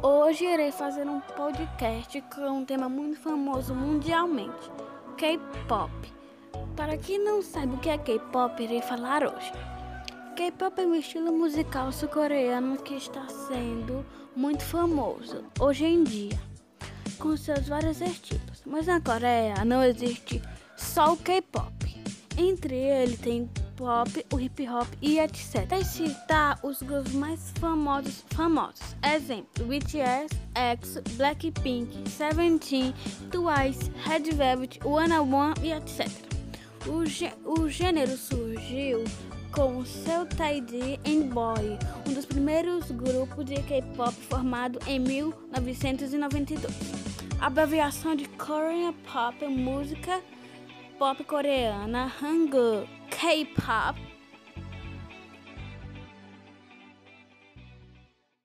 Hoje irei fazer um podcast com um tema muito famoso mundialmente: K-pop. Para quem não sabe o que é K-pop, irei falar hoje. K-pop é um estilo musical sul-coreano que está sendo muito famoso hoje em dia, com seus vários estilos. Mas na Coreia não existe só o K-pop. Entre eles tem pop, o hip hop e etc. Para citar os grupos mais famosos, famosos. Exemplo: BTS, EXO, Blackpink, Seventeen, Twice, Red Velvet, One One e etc. O, o gênero surgiu com seu Taiji and Boy, um dos primeiros grupos de K-pop formado em 1992. A abreviação de Korean Pop música pop coreana, Hangul, K-pop